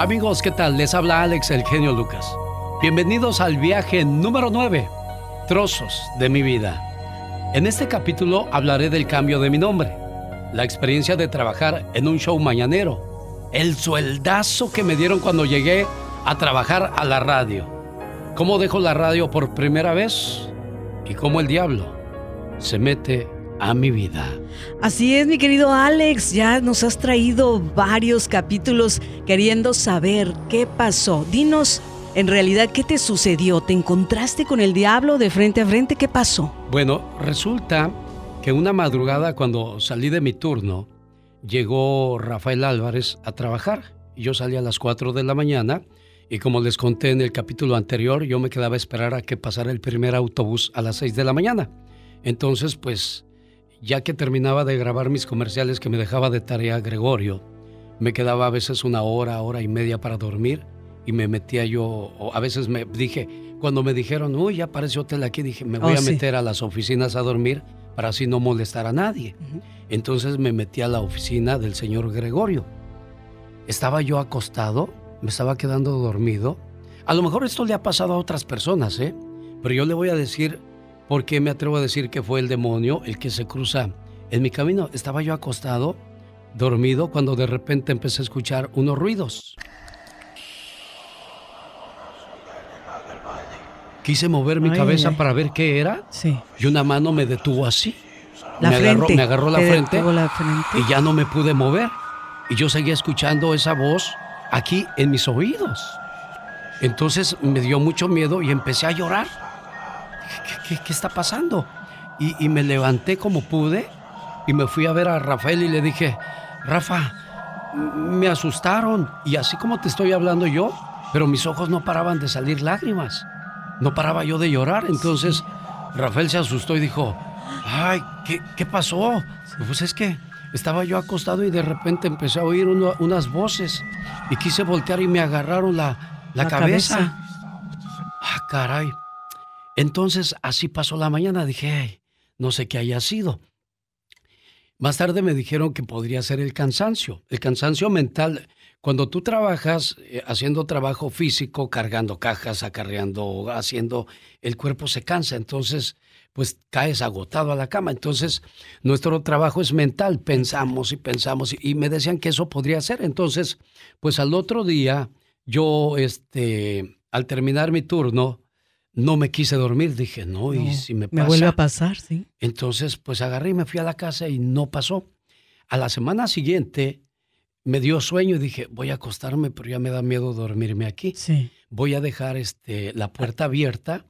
Amigos, ¿qué tal? Les habla Alex, el genio Lucas. Bienvenidos al viaje número 9, Trozos de mi vida. En este capítulo hablaré del cambio de mi nombre, la experiencia de trabajar en un show mañanero, el sueldazo que me dieron cuando llegué a trabajar a la radio, cómo dejo la radio por primera vez y cómo el diablo se mete a mi vida. Así es, mi querido Alex, ya nos has traído varios capítulos queriendo saber qué pasó. Dinos, en realidad, ¿qué te sucedió? ¿Te encontraste con el diablo de frente a frente? ¿Qué pasó? Bueno, resulta que una madrugada cuando salí de mi turno, llegó Rafael Álvarez a trabajar. Yo salí a las 4 de la mañana y como les conté en el capítulo anterior, yo me quedaba a esperar a que pasara el primer autobús a las 6 de la mañana. Entonces, pues ya que terminaba de grabar mis comerciales que me dejaba de tarea Gregorio, me quedaba a veces una hora, hora y media para dormir y me metía yo, o a veces me dije, cuando me dijeron, uy, ya apareció hotel aquí, dije, me voy oh, a meter a las oficinas a dormir para así no molestar a nadie. Entonces me metí a la oficina del señor Gregorio. Estaba yo acostado, me estaba quedando dormido. A lo mejor esto le ha pasado a otras personas, ¿eh? Pero yo le voy a decir ¿Por qué me atrevo a decir que fue el demonio el que se cruza en mi camino? Estaba yo acostado, dormido, cuando de repente empecé a escuchar unos ruidos. Quise mover mi cabeza para ver qué era sí. y una mano me detuvo así. La me, Agarró, me agarró la frente, y ya no me pude mover. Y yo seguía escuchando esa voz aquí en mis oídos. Entonces me dio mucho miedo y empecé a llorar. ¿Qué, está pasando? Y, me levanté como pude y me fui a ver a Rafael y le dije, Rafa, me asustaron y así como te estoy hablando yo, pero mis ojos no paraban de salir lágrimas. No paraba yo de llorar. Entonces Rafael se asustó y dijo, ay, ¿qué, pasó? Pues es que estaba yo acostado y de repente empecé a oír unas voces y quise voltear y me agarraron la, cabeza. cabeza. Ah, caray. Entonces así pasó la mañana, dije, no sé qué haya sido. Más tarde me dijeron que podría ser el cansancio, el cansancio mental. Cuando tú trabajas eh, haciendo trabajo físico, cargando cajas, acarreando, haciendo, el cuerpo se cansa, entonces pues caes agotado a la cama. Entonces nuestro trabajo es mental, pensamos y pensamos y, me decían que eso podría ser. Entonces, pues al otro día yo, este, al terminar mi turno, no me quise dormir, dije, no, y si me pasa. Me vuelve a pasar, sí. Entonces, pues agarré y me fui a la casa y no pasó. A la semana siguiente me dio sueño y dije, voy a acostarme, pero ya me da miedo dormirme aquí. Sí. Voy a dejar este, la puerta abierta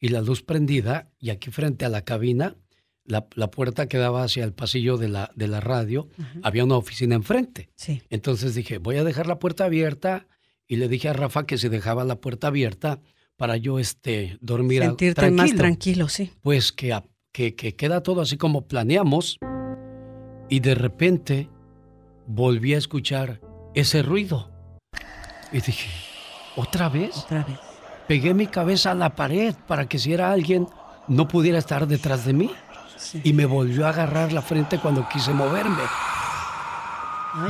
y la luz prendida, y aquí frente a la cabina, la, puerta que daba hacia el pasillo de la, de la radio, había una oficina enfrente. Sí. Entonces dije, voy a dejar la puerta abierta y le dije a Rafa que si dejaba la puerta abierta, para yo este, dormir Sentirte tranquilo. más tranquilo, sí. Pues que, que, que queda todo así como planeamos y de repente volví a escuchar ese ruido. Y dije, ¿otra vez? Otra vez. Pegué mi cabeza a la pared para que si era alguien no pudiera estar detrás de mí. Y me volvió a agarrar la frente cuando quise moverme.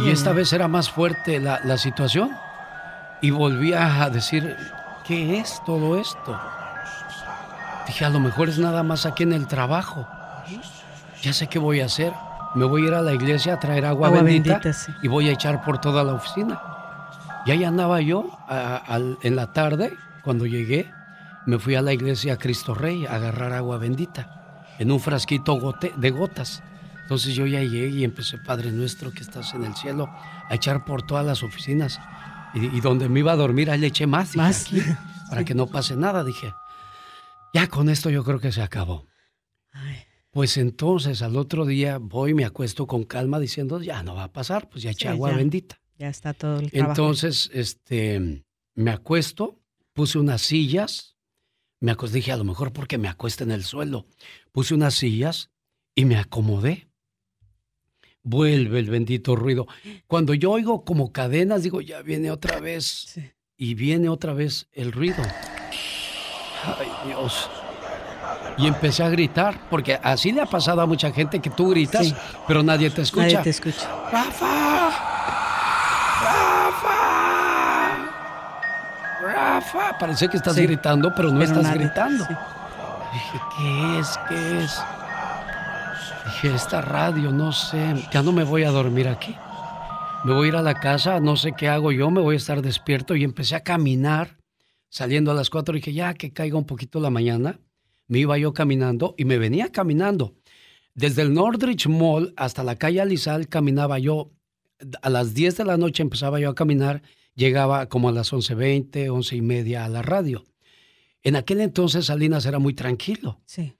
y esta vez era más fuerte la, la situación. Y volví a decir, ¿qué es todo esto? Dije, a lo mejor es nada más aquí en el trabajo. Ya sé qué voy a hacer. Me voy a ir a la iglesia a traer agua, bendita, y voy a echar por toda la oficina. Y ahí andaba yo en la tarde, cuando llegué, me fui a la iglesia Cristo Rey a agarrar agua bendita en un frasquito de gotas. Entonces yo ya llegué y empecé, Padre nuestro que estás en el cielo, a echar por todas las oficinas. Y, donde me iba a dormir, ahí le eché más. más. para que no pase nada, dije. Ya con esto yo creo que se acabó. Pues entonces al otro día voy y me acuesto con calma diciendo, ya no va a pasar, pues ya eché agua bendita. Ya está todo el trabajo. Entonces, este, me acuesto, puse unas sillas, me acosté, dije, a lo mejor porque me acuesto en el suelo. Puse unas sillas y me acomodé vuelve el bendito ruido. Cuando yo oigo como cadenas, digo, ya viene otra vez. Y viene otra vez el ruido. Ay, Dios. Y empecé a gritar, porque así le ha pasado a mucha gente que tú gritas, pero nadie te escucha. Nadie te escucha. ¡Rafa! ¡Rafa! Rafa, parece que estás gritando, pero no estás gritando. Dije, ¿qué es? ¿Qué es? Dije, esta radio, no sé, ya no me voy a dormir aquí. Me voy a ir a la casa, no sé qué hago yo, me voy a estar despierto y empecé a caminar saliendo a las cuatro. Dije, ya que caiga un poquito la mañana, me iba yo caminando y me venía caminando. Desde el Nordrich Mall hasta la calle Alizal caminaba yo. A las 10 de la noche empezaba yo a caminar, llegaba como a las 11.20, 11 y media a la radio. En aquel entonces Salinas era muy tranquilo. Sí.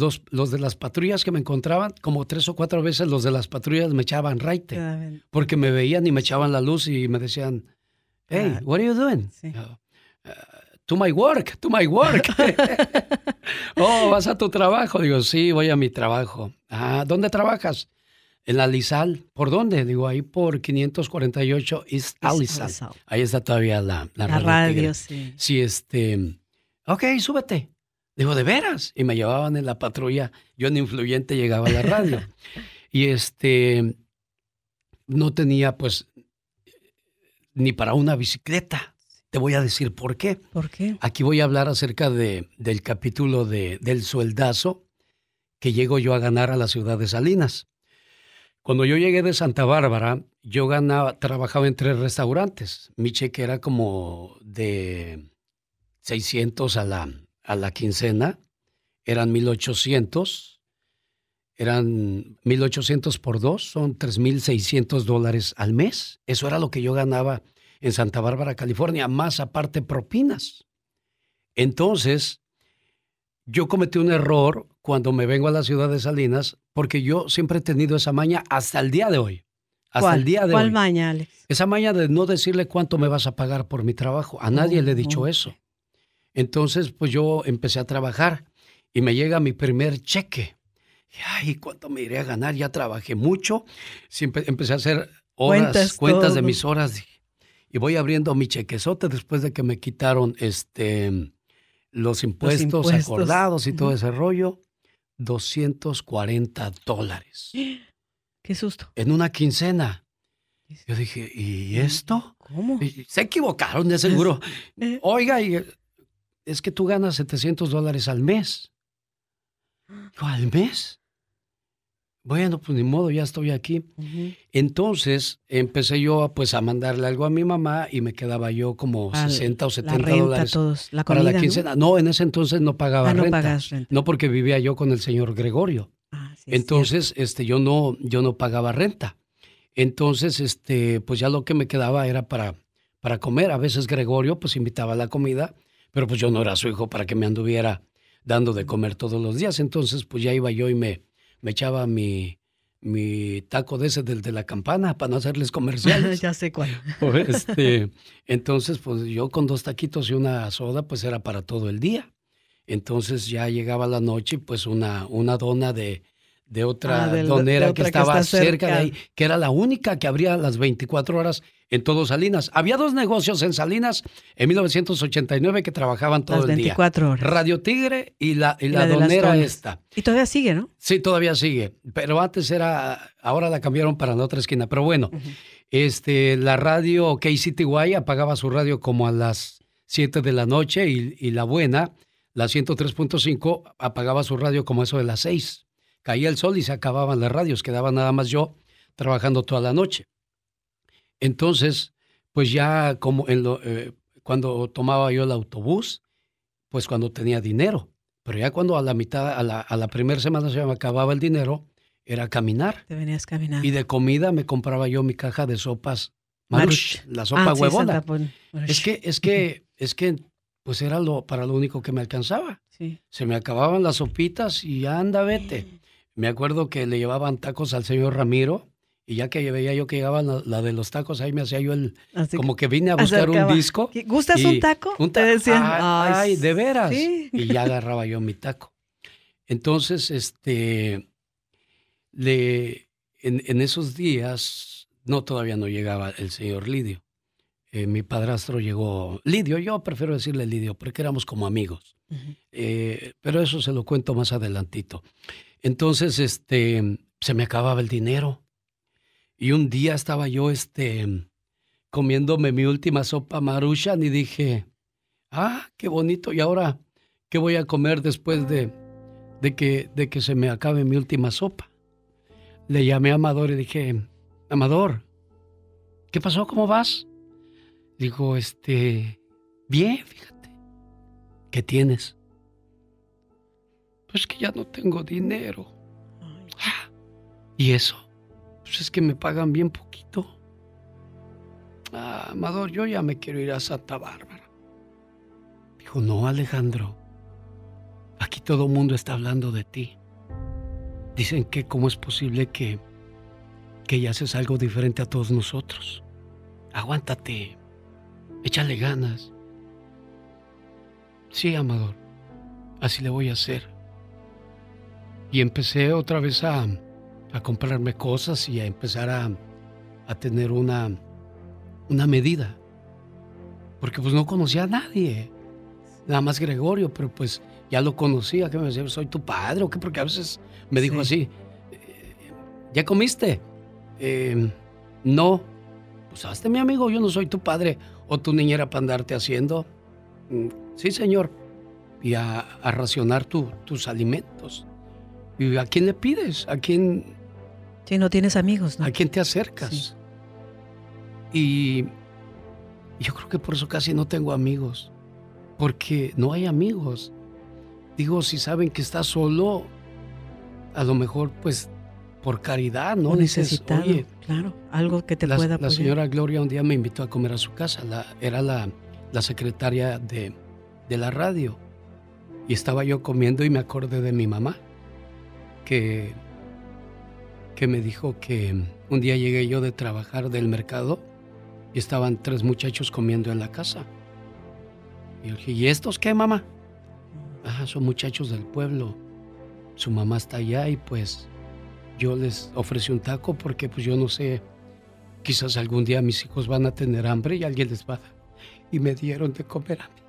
Los, los, de las patrullas que me encontraban, como tres o cuatro veces los de las patrullas me echaban raite, porque me veían y me echaban la luz y me decían, hey, what are you doing? Uh, to my work, to my work. oh, vas a tu trabajo. Digo, sí, voy a mi trabajo. Ah, ¿dónde trabajas? En la Lizal. ¿Por dónde? Digo, ahí por 548 East Alizal. Ahí está todavía la, la, radio. sí. Sí, este. Ok, súbete. Digo, ¿de veras? Y me llevaban en la patrulla. Yo en influyente llegaba a la radio. y este. No tenía, pues, ni para una bicicleta. Te voy a decir por qué. ¿Por qué? Aquí voy a hablar acerca de, del capítulo de, del sueldazo que llego yo a ganar a la ciudad de Salinas. Cuando yo llegué de Santa Bárbara, yo ganaba, trabajaba en tres restaurantes. Mi cheque era como de 600 a la, a la quincena, eran 1800, eran 1800 por dos, son 3600 dólares al mes. Eso era lo que yo ganaba en Santa Bárbara, California, más aparte propinas. Entonces, yo cometí un error cuando me vengo a la ciudad de Salinas, porque yo siempre he tenido esa maña hasta el día de hoy. Hasta el día de ¿Cuál maña, Alex? Esa maña de no decirle cuánto me vas a pagar por mi trabajo. A nadie le he dicho eso. Entonces, pues yo empecé a trabajar y me llega mi primer cheque. Ay, ¿cuánto me iré a ganar? Ya trabajé mucho. Siempre empecé a hacer horas, cuentas de mis horas y voy abriendo mi chequezote después de que me quitaron este los impuestos, acordados y todo ese rollo, 240 dólares. Qué susto. En una quincena. Yo dije, ¿y esto? ¿Cómo? se equivocaron, de seguro. Eh. Oiga, es que tú ganas 700 dólares al mes. ¿Al mes? Bueno, pues ni modo, ya estoy aquí. Entonces empecé yo pues a mandarle algo a mi mamá y me quedaba yo como 60 o 70 dólares la para la quincena. ¿no? en ese entonces no pagaba ah, renta, no porque vivía yo con el señor Gregorio. Ah, entonces, este, yo no, yo no pagaba renta. Entonces, este, pues ya lo que me quedaba era para, para comer. A veces Gregorio pues invitaba a la comida, pero pues yo no era su hijo para que me anduviera dando de comer todos los días. Entonces, pues ya iba yo y me me echaba mi, mi taco de ese del de la campana para no hacerles comerciales. ya sé cuál. este, entonces, pues yo con dos taquitos y una soda, pues era para todo el día. Entonces ya llegaba la noche, pues una, una dona de, de otra ah, donera que estaba cerca de ahí, que era la única que abría las 24 horas en todo Salinas. Había dos negocios en Salinas en 1989 que trabajaban todo el día. horas. Radio Tigre y la, y la, donera esta. Y todavía sigue, ¿no? Sí, todavía sigue. Pero antes era, ahora la cambiaron para la otra esquina. Pero bueno, este, la radio KCTY apagaba su radio como a las 7 de la noche y, y la buena, la 103.5, apagaba su radio como eso de las 6 caía el sol y se acababan las radios, quedaba nada más yo trabajando toda la noche. Entonces, pues ya como en lo, eh, cuando tomaba yo el autobús, pues cuando tenía dinero, pero ya cuando a la mitad, a la, a la primera semana se me acababa el dinero, era caminar. Te venías caminando. Y de comida me compraba yo mi caja de sopas Marush, la sopa ah, huevona. es que, es que, es que, pues era lo, para lo único que me alcanzaba. Sí. Se me acababan las sopitas y anda, vete. Me acuerdo que le llevaban tacos al señor Ramiro y ya que veía yo que llegaba la, de los tacos, ahí me hacía yo el... como que vine a buscar un disco. ¿Gustas un taco? Un taco. decían, ay, de veras. Y ya agarraba yo mi taco. Entonces, este, le, en, esos días, no, todavía no llegaba el señor Lidio. Eh, mi padrastro llegó, Lidio, yo prefiero decirle Lidio, porque éramos como amigos. Eh, pero eso se lo cuento más adelantito. Entonces, este, se me acababa el dinero. Y un día estaba yo, este, comiéndome mi última sopa maruchan y dije, Ah, qué bonito. ¿Y ahora qué voy a comer después de, de, que, de que se me acabe mi última sopa? Le llamé a Amador y dije, Amador, ¿qué pasó? ¿Cómo vas? Dijo, este, bien, fíjate. ¿Qué tienes? Pues que ya no tengo dinero. Ah, ¿Y eso? Pues es que me pagan bien poquito. Ah, Amador, yo ya me quiero ir a Santa Bárbara. Dijo, no, Alejandro. Aquí todo el mundo está hablando de ti. Dicen que cómo es posible que, que ya haces algo diferente a todos nosotros. Aguántate. Échale ganas. Sí, Amador. Así le voy a hacer. Y empecé otra vez a, a comprarme cosas y a empezar a, a tener una, una medida. Porque pues no conocía a nadie. Nada más Gregorio, pero pues ya lo conocía, que me decía, soy tu padre o qué, porque a veces me dijo así, eh, ¿ya comiste? Eh, no. Pues hazte mi amigo, yo no soy tu padre o tu niñera para andarte haciendo. Mm, sí, señor. Y a, racionar tus alimentos. ¿Y a quién le pides? ¿A quién si no tienes amigos, ¿no? ¿A quién te acercas? Y yo creo que por eso casi no tengo amigos, porque no hay amigos. Digo, si saben que estás solo, a lo mejor pues por caridad, ¿no? necesitado, claro, algo que te pueda apoyar. La señora Gloria un día me invitó a comer a su casa, la, era la, la secretaria de, de la radio. Y estaba yo comiendo y me acordé de mi mamá, que que me dijo que un día llegué yo de trabajar del mercado y estaban tres muchachos comiendo en la casa. Y yo dije, ¿y estos qué, mamá? Ah, son muchachos del pueblo. Su mamá está allá y pues yo les ofrecí un taco porque pues yo no sé, quizás algún día mis hijos van a tener hambre y alguien les va Y me dieron de comer a.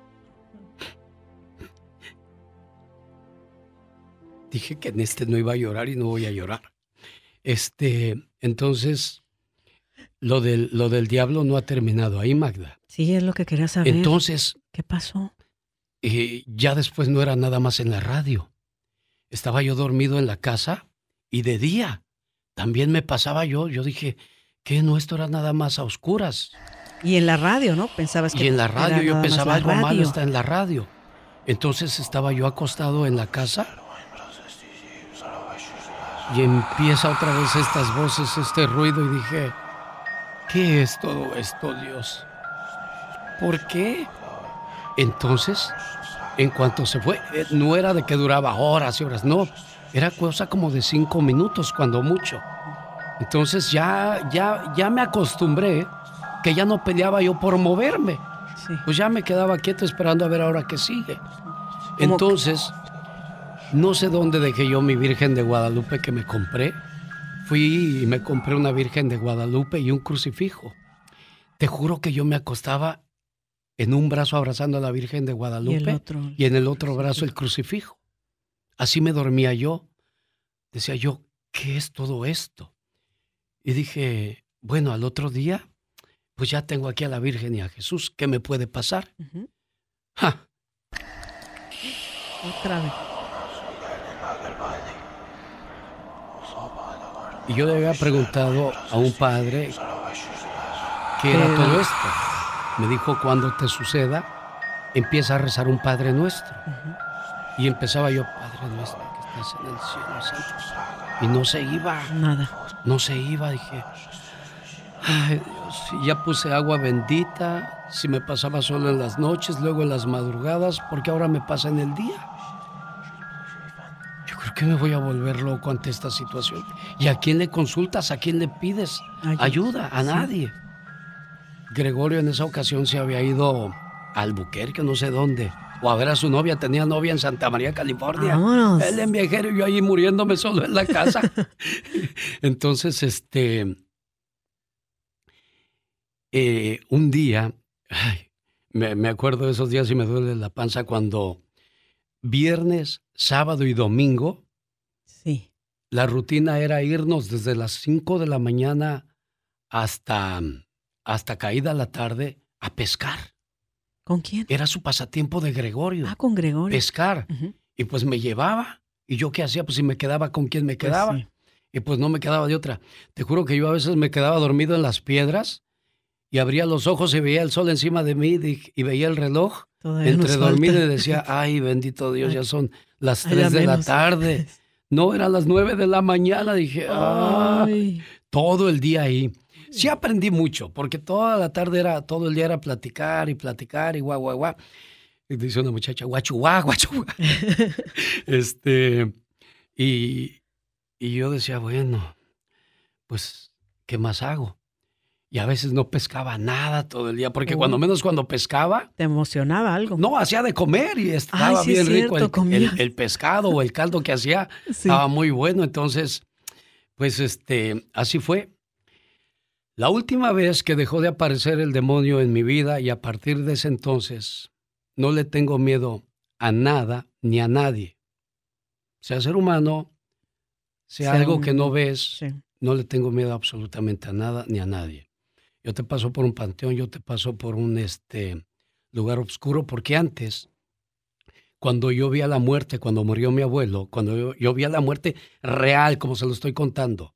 Dije que en este no iba a llorar y no voy a llorar. Este, entonces, lo del, lo del diablo no ha terminado ahí, Magda. Sí, es lo que quería saber. Entonces. ¿Qué pasó? Eh, ya después no era nada más en la radio. Estaba yo dormido en la casa y de día también me pasaba yo. Yo dije, que no, esto era nada más a oscuras. Y en la radio, ¿no? Pensabas que. Y en la radio, yo pensaba algo malo está en la radio. Entonces estaba yo acostado en la casa y empieza otra vez estas voces, este ruido y dije, ¿qué es todo esto, Dios? ¿Por qué? Entonces, en cuanto se fue, eh, no era de que duraba horas y horas, no, era cosa como de cinco minutos, cuando mucho. Entonces ya, ya, ya me acostumbré que ya no peleaba yo por moverme. Pues ya me quedaba quieto esperando a ver ahora qué sigue. Entonces, no sé dónde dejé yo mi Virgen de Guadalupe que me compré. Fui y me compré una Virgen de Guadalupe y un crucifijo. Te juro que yo me acostaba en un brazo abrazando a la Virgen de Guadalupe y, en el otro brazo el crucifijo. Así me dormía yo. Decía yo, ¿qué es todo esto? Y dije, bueno, al otro día, pues ya tengo aquí a la Virgen y a Jesús, ¿qué me puede pasar? Otra vez. Y yo le había preguntado a un padre qué era todo esto. Me dijo, cuando te suceda, empieza a rezar un Padre Nuestro. Y empezaba yo, Padre Nuestro, que estás en el cielo, santo. Y no se iba. Nada. No se iba, dije. Ay, Dios, ya puse agua bendita, si me pasaba solo en las noches, luego en las madrugadas, porque ahora me pasa en el día. ¿Por qué me voy a volver loco ante esta situación? ¿Y a quién le consultas? ¿A quién le pides ayuda? A nadie. Gregorio en esa ocasión se había ido al Albuquerque, no sé dónde. O a ver a su novia, tenía novia en Santa María, California. Él en viajero y yo ahí muriéndome solo en la casa. Entonces, este. Eh, un día, me, me acuerdo de esos días y me duele la panza cuando viernes, sábado y domingo, sí. la rutina era irnos desde las 5 de la mañana hasta, hasta caída la tarde a pescar. ¿Con quién? Era su pasatiempo de Gregorio. Ah, con Gregorio. Pescar. Y pues me llevaba. ¿Y yo qué hacía? Pues si me quedaba con quién me pues quedaba. Y pues no me quedaba de otra. Te juro que yo a veces me quedaba dormido en las piedras y abría los ojos y veía el sol encima de mí y veía el reloj entre dormido y decía, ay, bendito Dios, ya son las tres de la tarde. No, eran las nueve de la mañana. Dije, ay, todo el día ahí. Sí aprendí mucho, porque toda la tarde era, todo el día era platicar y platicar y guau, guau, guau. Y dice una muchacha, guachu, guau, guachu, este, y, y yo decía, bueno, pues, ¿qué más hago? Y a veces no pescaba nada todo el día, porque cuando menos cuando pescaba... Te emocionaba algo. No, hacía de comer y estaba bien rico. El, pescado o el caldo que hacía estaba muy bueno. Entonces, pues este, así fue. La última vez que dejó de aparecer el demonio en mi vida y a partir de ese entonces no le tengo miedo a nada ni a nadie. Sea ser humano, sea, algo que no ves, no le tengo miedo absolutamente a nada ni a nadie yo te paso por un panteón, yo te paso por un este, lugar oscuro, porque antes, cuando yo vi a la muerte, cuando murió mi abuelo, cuando yo, yo vi a la muerte real, como se lo estoy contando,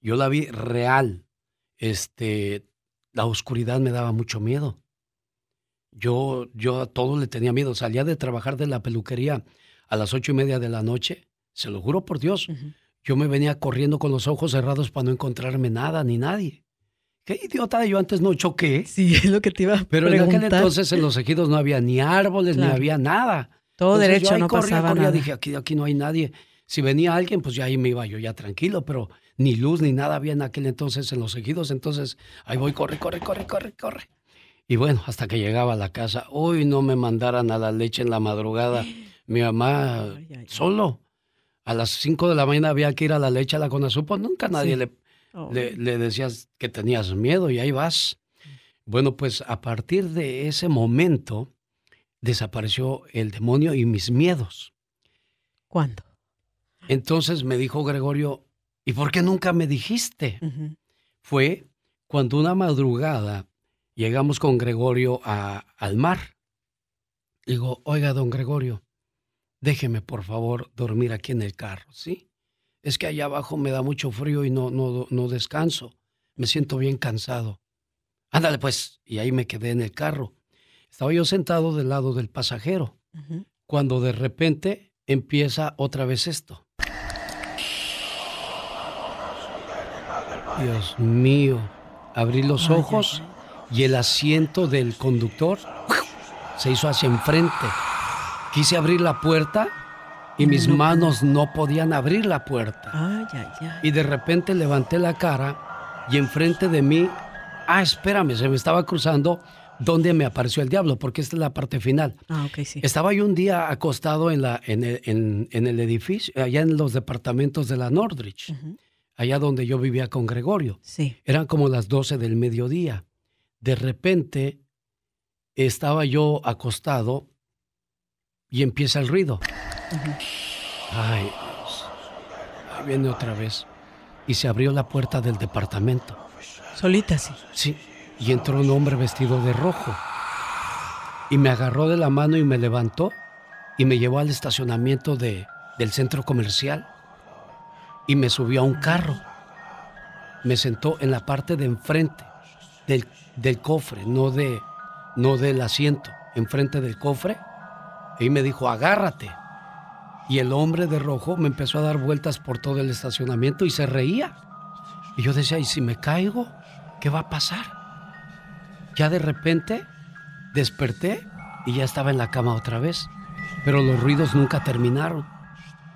yo la vi real, este, la oscuridad me daba mucho miedo. Yo, yo a todo le tenía miedo. Salía de trabajar de la peluquería a las ocho y media de la noche, se lo juro por Dios. Yo me venía corriendo con los ojos cerrados para no encontrarme nada ni nadie. Qué idiota, yo antes no choqué. Sí, es lo que te iba a Pero en aquel entonces en los ejidos no había ni árboles, ni había nada. Todo derecho, no corría, pasaba Dije, aquí, aquí no hay nadie. Si venía alguien, pues ya ahí me iba yo ya tranquilo, pero ni luz ni nada había en aquel entonces en los ejidos. Entonces, ahí voy, corre, corre, corre, corre, corre. Y bueno, hasta que llegaba a la casa, uy, no me mandaran a la leche en la madrugada. Mi mamá, solo. A las 5 de la mañana había que ir a la leche a la Conasupo. Nunca nadie le Oh. Le, decías que tenías miedo y ahí vas. Bueno, pues a partir de ese momento desapareció el demonio y mis miedos. ¿Cuándo? Entonces me dijo Gregorio, ¿y por qué nunca me dijiste? Fue cuando una madrugada llegamos con Gregorio a, al mar. Digo, oiga, don Gregorio, déjeme por favor dormir aquí en el carro, ¿sí? Es que allá abajo me da mucho frío y no, no, no descanso. Me siento bien cansado. Ándale pues. Y ahí me quedé en el carro. Estaba yo sentado del lado del pasajero, cuando de repente empieza otra vez esto. Dios mío, abrí los ojos y el asiento del conductor se hizo hacia enfrente. Quise abrir la puerta y mis manos no podían abrir la puerta. Y de repente levanté la cara y enfrente de mí, ah, espérame, se me estaba cruzando donde me apareció el diablo, porque esta es la parte final. Ah, ok, sí. Estaba yo un día acostado en, la, en, el, edificio, allá en los departamentos de la Nordrich, allá donde yo vivía con Gregorio. Sí. Eran como las 12 del mediodía. De repente estaba yo acostado y empieza el ruido. Ay, Ahí viene otra vez. Y se abrió la puerta del departamento. Solita, sí. Sí. Y entró un hombre vestido de rojo. Y me agarró de la mano y me levantó y me llevó al estacionamiento de, del centro comercial. Y me subió a un carro. Me sentó en la parte de enfrente del, del cofre, no, de, no del asiento, enfrente del cofre. Y me dijo, agárrate y el hombre de rojo me empezó a dar vueltas por todo el estacionamiento y se reía. Y yo decía, ¿y si me caigo? ¿Qué va a pasar? Ya de repente desperté y ya estaba en la cama otra vez. Pero los ruidos nunca terminaron.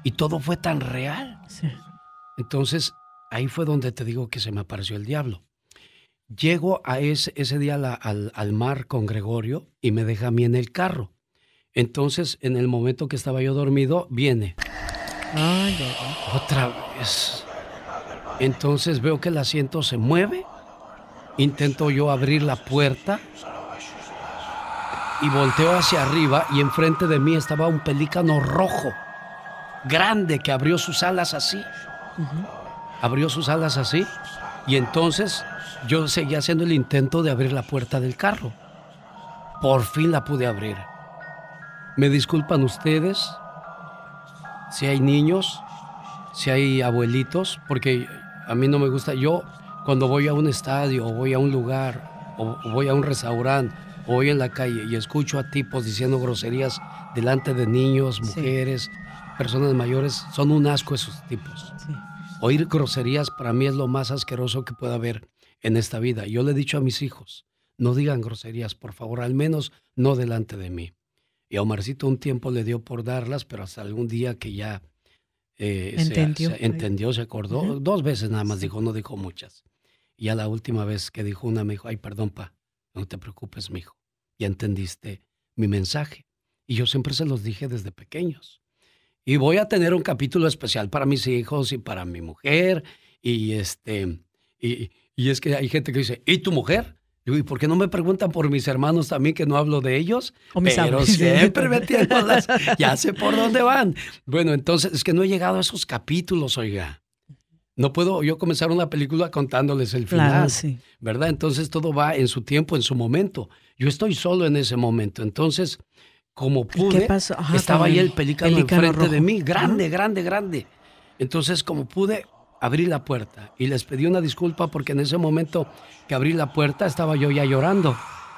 Y todo fue tan real. Entonces, ahí fue donde te digo que se me apareció el diablo. Llego a ese, ese día al, al mar con Gregorio y me deja a mí en el carro. Entonces, en el momento que estaba yo dormido, viene. Ay, Otra vez. Entonces veo que el asiento se mueve. Intento yo abrir la puerta y volteo hacia arriba y enfrente de mí estaba un pelícano rojo, grande, que abrió sus alas así. Abrió sus alas así y entonces yo seguía haciendo el intento de abrir la puerta del carro. Por fin la pude abrir. Me disculpan ustedes si hay niños, si hay abuelitos, porque a mí no me gusta. Yo cuando voy a un estadio o voy a un lugar o voy a un restaurante o voy en la calle y escucho a tipos diciendo groserías delante de niños, mujeres, personas mayores, son un asco esos tipos. Oír groserías para mí es lo más asqueroso que pueda haber en esta vida. Yo le he dicho a mis hijos, no digan groserías, por favor, al menos no delante de mí. Y a Omarcito un tiempo le dio por darlas, pero hasta algún día que ya eh, entendió. Se, entendió, se acordó. Dos veces nada más dijo, no dijo muchas. Y ya la última vez que dijo una me dijo, ay, perdón, pa, no te preocupes, mijo. Ya entendiste mi mensaje. Y yo siempre se los dije desde pequeños. Y voy a tener un capítulo especial para mis hijos y para mi mujer. Y este, y, y es que hay gente que dice, ¿y tu mujer? ¿Y por qué no me preguntan por mis hermanos también que no hablo de ellos? Pero siempre metiéndolas, ya sé por dónde van. Bueno, entonces es que no he llegado a esos capítulos, oiga. No puedo yo comenzar una película contándoles el final, ¿verdad? Entonces todo va en su tiempo, en su momento. Yo estoy solo en ese momento, entonces como pude, estaba ahí el pelícano, enfrente de mí, grande, grande, grande. Entonces como pude, abrí la puerta y les pedí una disculpa porque en ese momento que abrí la puerta estaba yo ya llorando.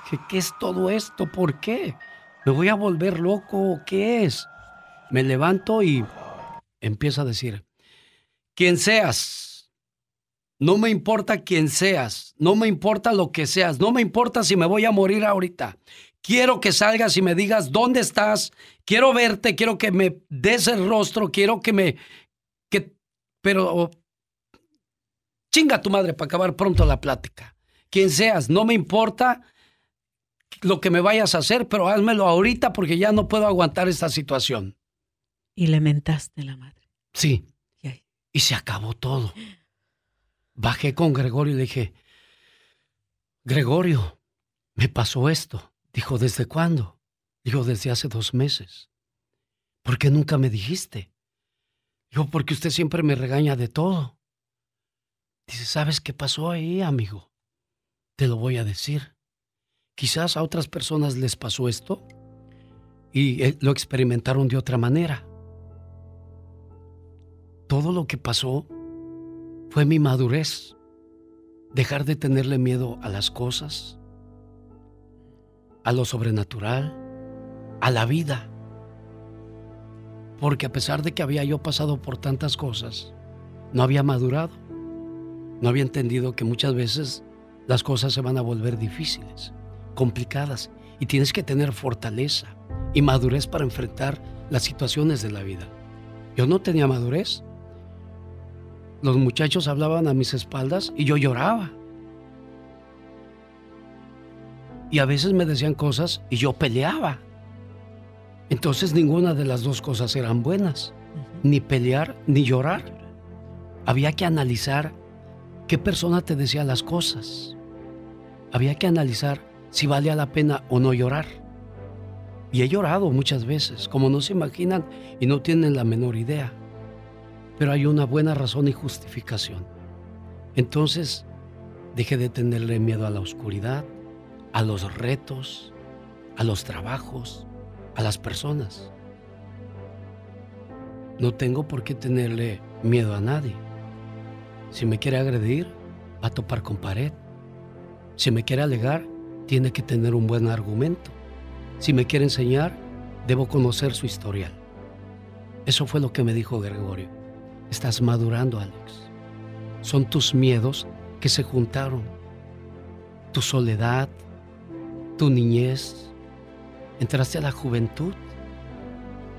¿Qué, qué es todo esto? ¿Por qué? ¿Me voy a volver loco? ¿Qué es? Me levanto y empiezo a decir, quien seas, no me importa quién seas, no me importa lo que seas, no me importa si me voy a morir ahorita. Quiero que salgas y me digas dónde estás, quiero verte, quiero que me des el rostro, quiero que me... Que, pero Chinga tu madre para acabar pronto la plática. Quien seas, no me importa lo que me vayas a hacer, pero házmelo ahorita porque ya no puedo aguantar esta situación. Y lamentaste la madre. Sí. Y, se acabó todo. Bajé con Gregorio y le dije, Gregorio, me pasó esto. Dijo, ¿desde cuándo? Dijo, desde hace dos meses. ¿Por qué nunca me dijiste? Dijo, porque usted siempre me regaña de todo. Dice, ¿sabes qué pasó ahí, amigo? Te lo voy a decir. Quizás a otras personas les pasó esto y eh, lo experimentaron de otra manera. Todo lo que pasó fue mi madurez. Dejar de tenerle miedo a las cosas, a lo sobrenatural, a la vida. Porque a pesar de que había yo pasado por tantas cosas, no había madurado. No había entendido que muchas veces las cosas se van a volver difíciles, complicadas, y tienes que tener fortaleza y madurez para enfrentar las situaciones de la vida. Yo no tenía madurez. Los muchachos hablaban a mis espaldas y yo lloraba. Y a veces me decían cosas y yo peleaba. Entonces ninguna de las dos cosas eran buenas, ni pelear ni llorar. Había que analizar qué persona te decía las cosas. Había que analizar si valía la pena o no llorar. Y he llorado muchas veces, como no se imaginan y no tienen la menor idea. Pero hay una buena razón y justificación. Entonces, dejé de tenerle miedo a la oscuridad, a los retos, a los trabajos, a las personas. No tengo por qué tenerle miedo a nadie. Si me quiere agredir, va a topar con pared. Si me quiere alegar, tiene que tener un buen argumento. Si me quiere enseñar, debo conocer su historial. Eso fue lo que me dijo Gregorio. Estás madurando, Alex. Son tus miedos que se juntaron. Tu soledad, tu niñez. Entraste a la juventud.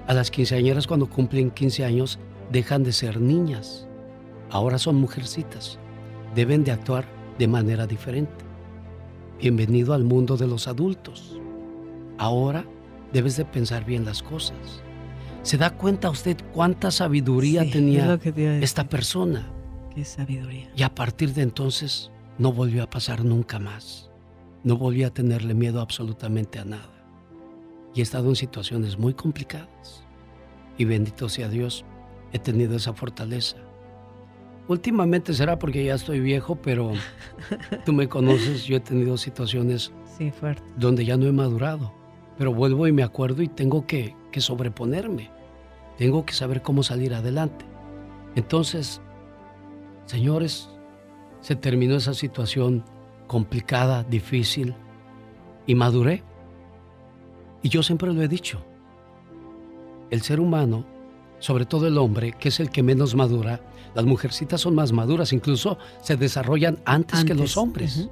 A las quinceañeras cuando cumplen 15 años dejan de ser niñas ahora son mujercitas, deben de actuar de manera diferente. Bienvenido al mundo de los adultos. Ahora debes de pensar bien las cosas. ¿Se da cuenta usted cuánta sabiduría tenía esta persona? Qué sabiduría. Y a partir de entonces no volvió a pasar nunca más. No volvió a tenerle miedo absolutamente a nada. Y he estado en situaciones muy complicadas. Y bendito sea Dios, he tenido esa fortaleza últimamente será porque ya estoy viejo, pero tú me conoces, yo he tenido situaciones sí, fuerte. donde ya no he madurado, pero vuelvo y me acuerdo y tengo que, que sobreponerme, tengo que saber cómo salir adelante. Entonces, señores, se terminó esa situación complicada, difícil, y maduré. Y yo siempre lo he dicho, el ser humano, sobre todo el hombre, que es el que menos madura, las mujercitas son más maduras, incluso se desarrollan antes, que los hombres.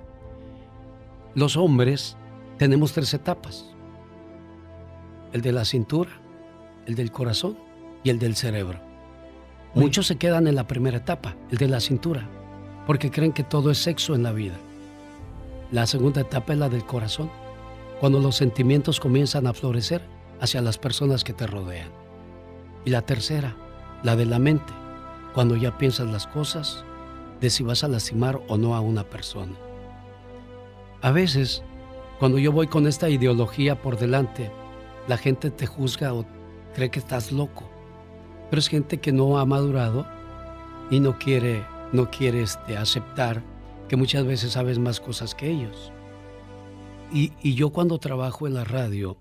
Los hombres tenemos tres etapas. El de la cintura, el del corazón y el del cerebro. Muchos se quedan en la primera etapa, el de la cintura, porque creen que todo es sexo en la vida. La segunda etapa es la del corazón cuando los sentimientos comienzan a florecer hacia las personas que te rodean. Y la tercera, la de la mente, cuando ya piensas las cosas de si vas a lastimar o no a una persona. A veces, cuando yo voy con esta ideología por delante, la gente te juzga o cree que estás loco. Pero es gente que no ha madurado y no quiere, no quiere este, aceptar que muchas veces sabes más cosas que ellos. Y, yo cuando trabajo en la radio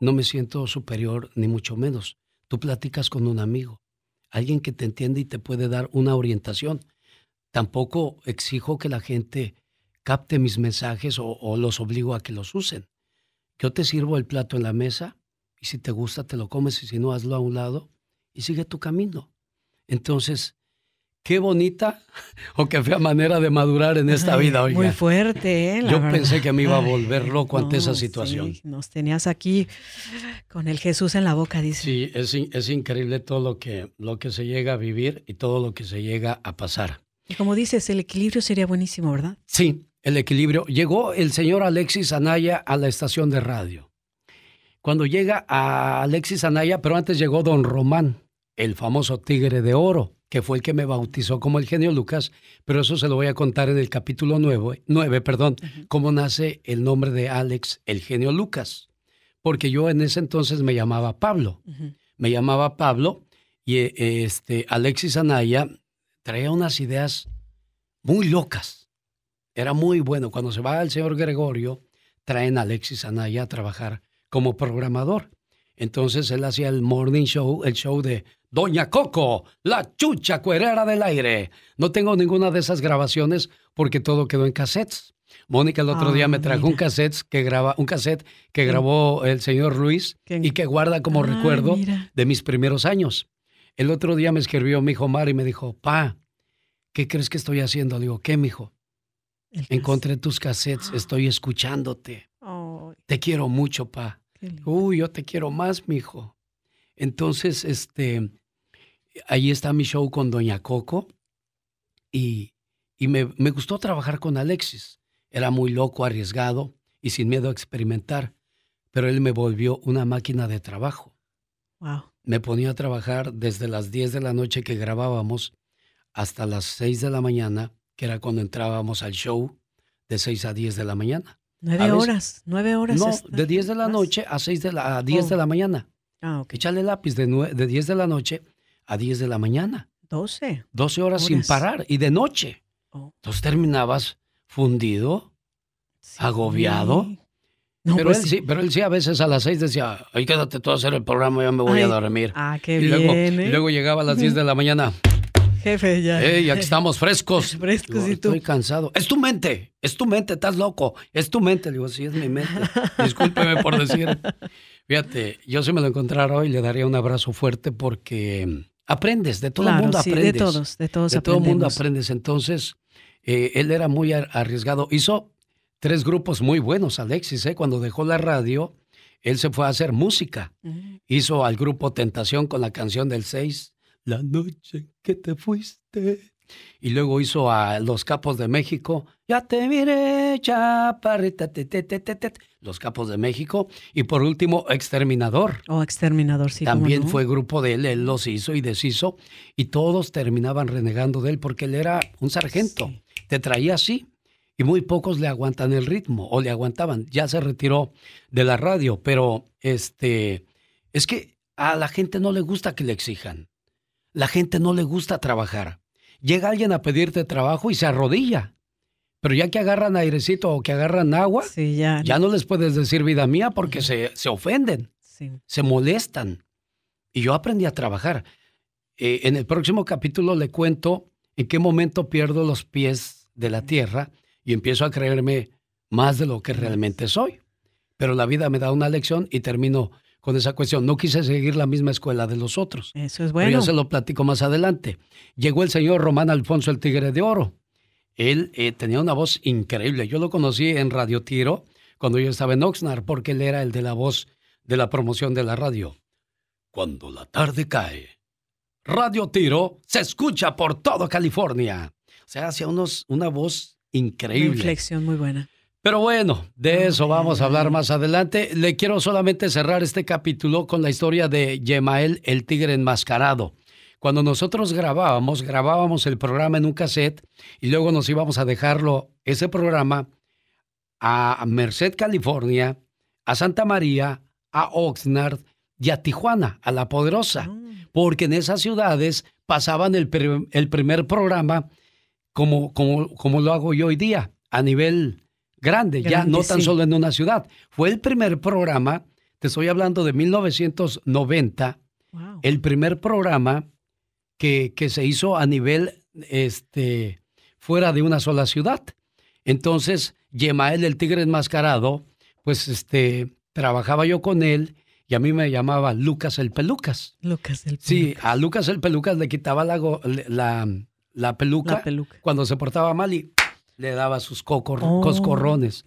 no me siento superior ni mucho menos. Tú platicas con un amigo, alguien que te entiende y te puede dar una orientación. Tampoco exijo que la gente capte mis mensajes o, o, los obligo a que los usen. Yo te sirvo el plato en la mesa y si te gusta te lo comes y si no hazlo a un lado y sigue tu camino. Entonces, Qué bonita o qué fea manera de madurar en esta vida, oiga. Muy fuerte, ¿eh? Yo pensé que me iba a volver loco ante esa situación. nos tenías aquí con el Jesús en la boca, dice. Sí, es, es increíble todo lo que, lo que se llega a vivir y todo lo que se llega a pasar. Y como dices, el equilibrio sería buenísimo, ¿verdad? Sí, el equilibrio. Llegó el señor Alexis Anaya a la estación de radio. Cuando llega a Alexis Anaya, pero antes llegó don Román, el famoso tigre de oro que fue el que me bautizó como el genio Lucas, pero eso se lo voy a contar en el capítulo 9, 9 perdón, cómo nace el nombre de Alex, el genio Lucas. Porque yo en ese entonces me llamaba Pablo. Me llamaba Pablo y este, Alexis Anaya traía unas ideas muy locas. Era muy bueno. Cuando se va el señor Gregorio, traen a Alexis Anaya a trabajar como programador. Entonces él hacía el morning show, el show de Doña Coco, la chucha cuerera del aire. No tengo ninguna de esas grabaciones porque todo quedó en cassettes. Mónica el otro día me ah, trajo un cassette que graba, un cassette que grabó el señor Luis y que guarda como recuerdo de mis primeros años. El otro día me escribió mi hijo Mar y me dijo, pa, ¿qué crees que estoy haciendo? Le digo, ¿qué, mijo? Encontré tus cassettes, estoy escuchándote. Te quiero mucho, pa. Uy, yo te quiero más, mijo. Entonces, este, ahí está mi show con Doña Coco y, y me, me, gustó trabajar con Alexis. Era muy loco, arriesgado y sin miedo a experimentar, pero él me volvió una máquina de trabajo. Wow. Me ponía a trabajar desde las 10 de la noche que grabábamos hasta las 6 de la mañana, que era cuando entrábamos al show, de 6 a 10 de la mañana. Nueve horas, nueve horas. No, de 10 de la noche a 6 de la, a 10 de la mañana. Ah, ok. Échale lápiz de, de 10 de la noche a 10 de la mañana. 12. 12 horas, sin parar y de noche. Oh. Entonces terminabas fundido, agobiado. pero, pues él, sí, pero él sí a veces a las 6 decía, ay, quédate tú a hacer el programa, ya me voy a dormir. Ah, qué y bien. Luego, ¿eh? y luego llegaba a las 10 de la mañana. Jefe, ya. Ey, aquí estamos frescos. frescos y tú. Estoy cansado. Es tu mente, es tu mente, estás loco. Es tu mente. Le digo, sí, es mi mente. Discúlpeme por decir. Fíjate, yo si me lo encontrara hoy le daría un abrazo fuerte porque aprendes, de todo el mundo aprendes. de todos, de todos De todo el mundo aprendes. Entonces, eh, él era muy arriesgado. Hizo tres grupos muy buenos, Alexis, ¿eh? Cuando dejó la radio, él se fue a hacer música. Hizo al grupo Tentación con la canción del 6, La noche que te fuiste. Y luego hizo a Los Capos de México, Ya te miré, chaparrita, te, te, te, Los Capos de México. Y por último, Exterminador. Oh, Exterminador, sí. También fue grupo de él, él los hizo y deshizo. Y todos terminaban renegando de él porque él era un sargento. Te traía así. Y muy pocos le aguantan el ritmo o le aguantaban. Ya se retiró de la radio, pero este, es que a la gente no le gusta que le exijan. La gente no le gusta trabajar. llega alguien a pedirte trabajo y se arrodilla. Pero ya que agarran airecito o que agarran agua, ya. no les puedes decir vida mía porque se, se ofenden, se molestan. Y yo aprendí a trabajar. Eh, en el próximo capítulo le cuento en qué momento pierdo los pies de la tierra y empiezo a creerme más de lo que realmente soy. Pero la vida me da una lección y termino con esa cuestión. No quise seguir la misma escuela de los otros. Eso es bueno. Pero ya se lo platico más adelante. Llegó el señor Román Alfonso el Tigre de Oro. Él eh, tenía una voz increíble. Yo lo conocí en Radio Tiro cuando yo estaba en Oxnard, porque él era el de la voz de la promoción de la radio. Cuando la tarde cae, Radio Tiro se escucha por todo California. O sea, hacía unos, una voz increíble. Una inflexión muy buena. Pero bueno, de eso vamos a hablar más adelante. Le quiero solamente cerrar este capítulo con la historia de Yemael, el tigre enmascarado. Cuando nosotros grabábamos, grabábamos el programa en un cassette y luego nos íbamos a dejarlo, ese programa, a Merced, California, a Santa María, a Oxnard y a Tijuana, a La Poderosa, ah. porque en esas ciudades pasaban el, el primer programa como, como, como lo hago yo hoy día, a nivel grande, ya no tan solo en una ciudad. Fue el primer programa, te estoy hablando de 1990, el primer programa que, se hizo a nivel este, fuera de una sola ciudad. Entonces, Yemael, el tigre enmascarado, pues este, trabajaba yo con él y a mí me llamaba Lucas el Pelucas. Lucas el Pelucas. Sí, a Lucas el Pelucas le quitaba la, la, la, peluca, cuando se portaba mal y le daba sus oh, coscorrones.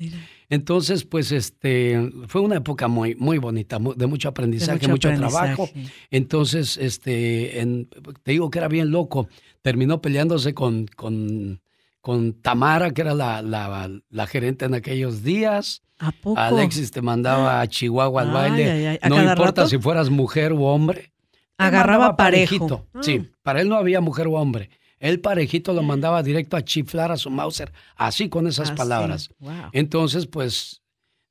Entonces, pues, este, fue una época muy, muy bonita, de mucho aprendizaje, mucho, trabajo. Entonces, este, te digo que era bien loco. Terminó peleándose con, con, con Tamara, que era la, la, gerente en aquellos días. ¿A poco? Alexis te mandaba a Chihuahua al baile. no importa si fueras mujer u hombre. Agarraba parejito. Sí, ah. para él no había mujer u hombre. El parejito lo mandaba directo a chiflar a su Mauser, así con esas palabras. Entonces, pues,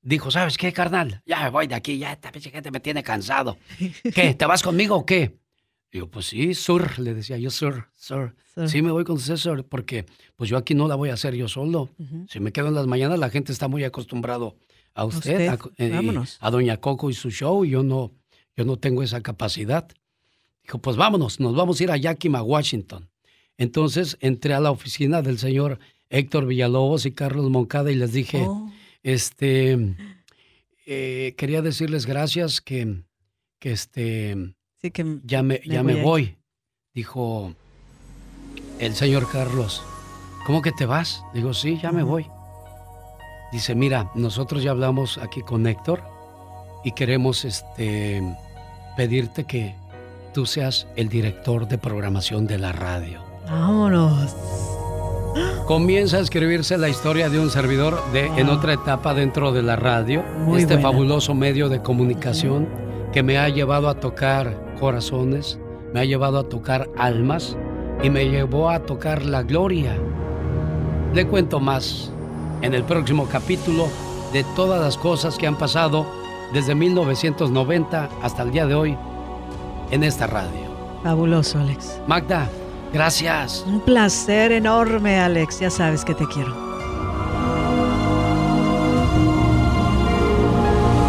dijo, ¿sabes qué, carnal? Ya me voy de aquí, ya esta gente me tiene cansado. ¿Qué? ¿Te vas conmigo o qué? Digo, pues sí, sur, le decía yo, sur, sur. Sí, me voy con usted, sur, porque pues yo aquí no la voy a hacer yo solo. Si me quedo en las mañanas, la gente está muy acostumbrado a usted, A, eh, a, Doña Coco y su show, y yo no, yo no tengo esa capacidad. Dijo, pues vámonos, nos vamos a ir a Yakima, Washington. Entonces entré a la oficina del señor Héctor Villalobos y Carlos Moncada y les dije, oh. este, eh, quería decirles gracias que, que este, que ya me, ya me voy. Dijo el señor Carlos, ¿cómo que te vas? Digo, sí, ya me voy. Dice, mira, nosotros ya hablamos aquí con Héctor y queremos este, pedirte que tú seas el director de programación de la radio. Vámonos. Comienza a escribirse la historia de un servidor de, en otra etapa dentro de la radio, este fabuloso medio de comunicación que me ha llevado a tocar corazones, me ha llevado a tocar almas y me llevó a tocar la gloria. Le cuento más en el próximo capítulo de todas las cosas que han pasado desde 1990 hasta el día de hoy en esta radio. Fabuloso, Alex. Magda, Gracias. Un placer enorme, Alex. Ya sabes que te quiero.